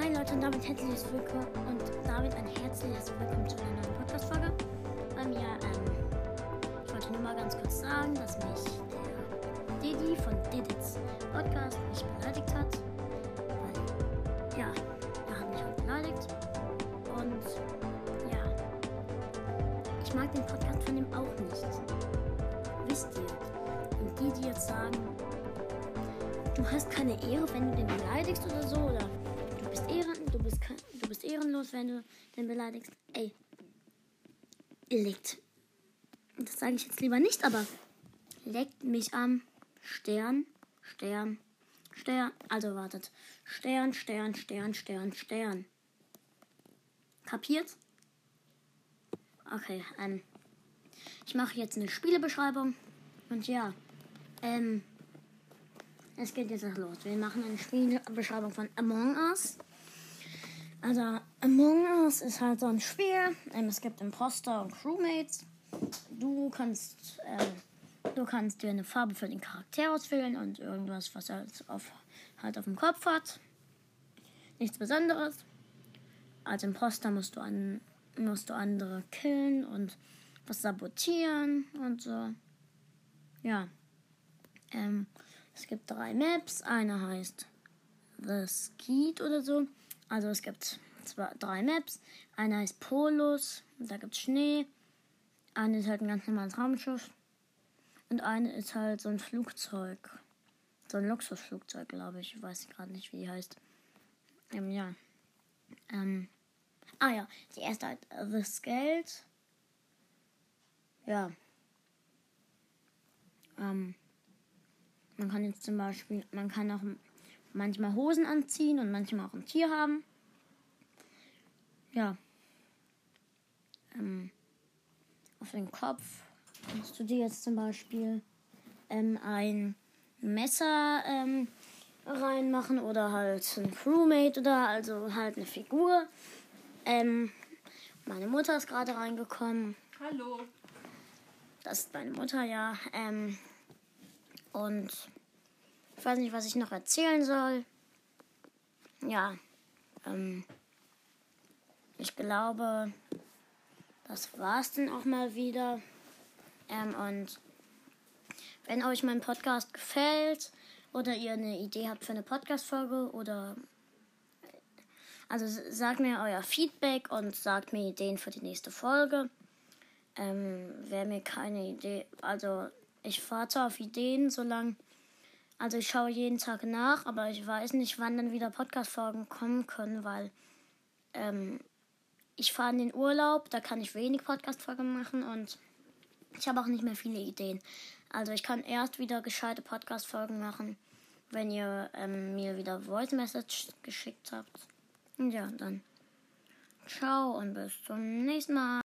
Hi Leute und damit herzliches Willkommen und damit ein herzliches Willkommen zu einer neuen Podcast-Folge. Bei mir, ähm, ich wollte nur mal ganz kurz sagen, dass mich der Didi von Didits Podcast mich beleidigt hat. Weil, ja, er hat mich halt beleidigt. Und, ja, ich mag den Podcast von ihm auch nicht. Wisst ihr? Und die, die jetzt sagen, du hast keine Ehre, wenn du den beleidigst oder so, oder bist, ehren, du bist, du bist ehrenlos, wenn du den beleidigst. Ey, legt, das sage ich jetzt lieber nicht, aber leckt mich am Stern, Stern, Stern, also wartet, Stern, Stern, Stern, Stern, Stern. Kapiert? Okay, ähm, ich mache jetzt eine Spielebeschreibung und ja, ähm, es geht jetzt los. Wir machen eine Spielbeschreibung von Among Us. Also, Among Us ist halt so ein Spiel. Ähm, es gibt Imposter und Crewmates. Du kannst, ähm, du kannst dir eine Farbe für den Charakter auswählen und irgendwas, was er halt auf, halt auf dem Kopf hat. Nichts Besonderes. Als Imposter musst du, an, musst du andere killen und was sabotieren und so. Ja. Ähm, es gibt drei Maps. Eine heißt The Skeet oder so. Also es gibt zwei, drei Maps. Eine heißt Polus. Da gibt es Schnee. Eine ist halt ein ganz normales Raumschiff. Und eine ist halt so ein Flugzeug. So ein Luxusflugzeug, glaube ich. Ich weiß gerade nicht, wie die heißt. Ähm, ja. Ähm. Ah ja, die erste halt The Skeld. Ja. Ähm. Man kann jetzt zum Beispiel, man kann auch manchmal Hosen anziehen und manchmal auch ein Tier haben. Ja. Ähm, auf den Kopf kannst du dir jetzt zum Beispiel ähm, ein Messer ähm, reinmachen oder halt ein Crewmate oder also halt eine Figur. Ähm, meine Mutter ist gerade reingekommen. Hallo. Das ist meine Mutter, ja. Ähm, und ich weiß nicht, was ich noch erzählen soll. Ja. Ähm, ich glaube, das war's dann auch mal wieder. Ähm, und wenn euch mein Podcast gefällt oder ihr eine Idee habt für eine Podcast-Folge oder also sagt mir euer Feedback und sagt mir Ideen für die nächste Folge. Ähm, Wäre mir keine Idee, also ich warte auf Ideen, solange. Also ich schaue jeden Tag nach, aber ich weiß nicht, wann dann wieder Podcast-Folgen kommen können, weil ähm, ich fahre in den Urlaub, da kann ich wenig Podcast-Folgen machen und ich habe auch nicht mehr viele Ideen. Also ich kann erst wieder gescheite Podcast-Folgen machen, wenn ihr ähm, mir wieder Voice Message geschickt habt. Und ja, dann ciao und bis zum nächsten Mal.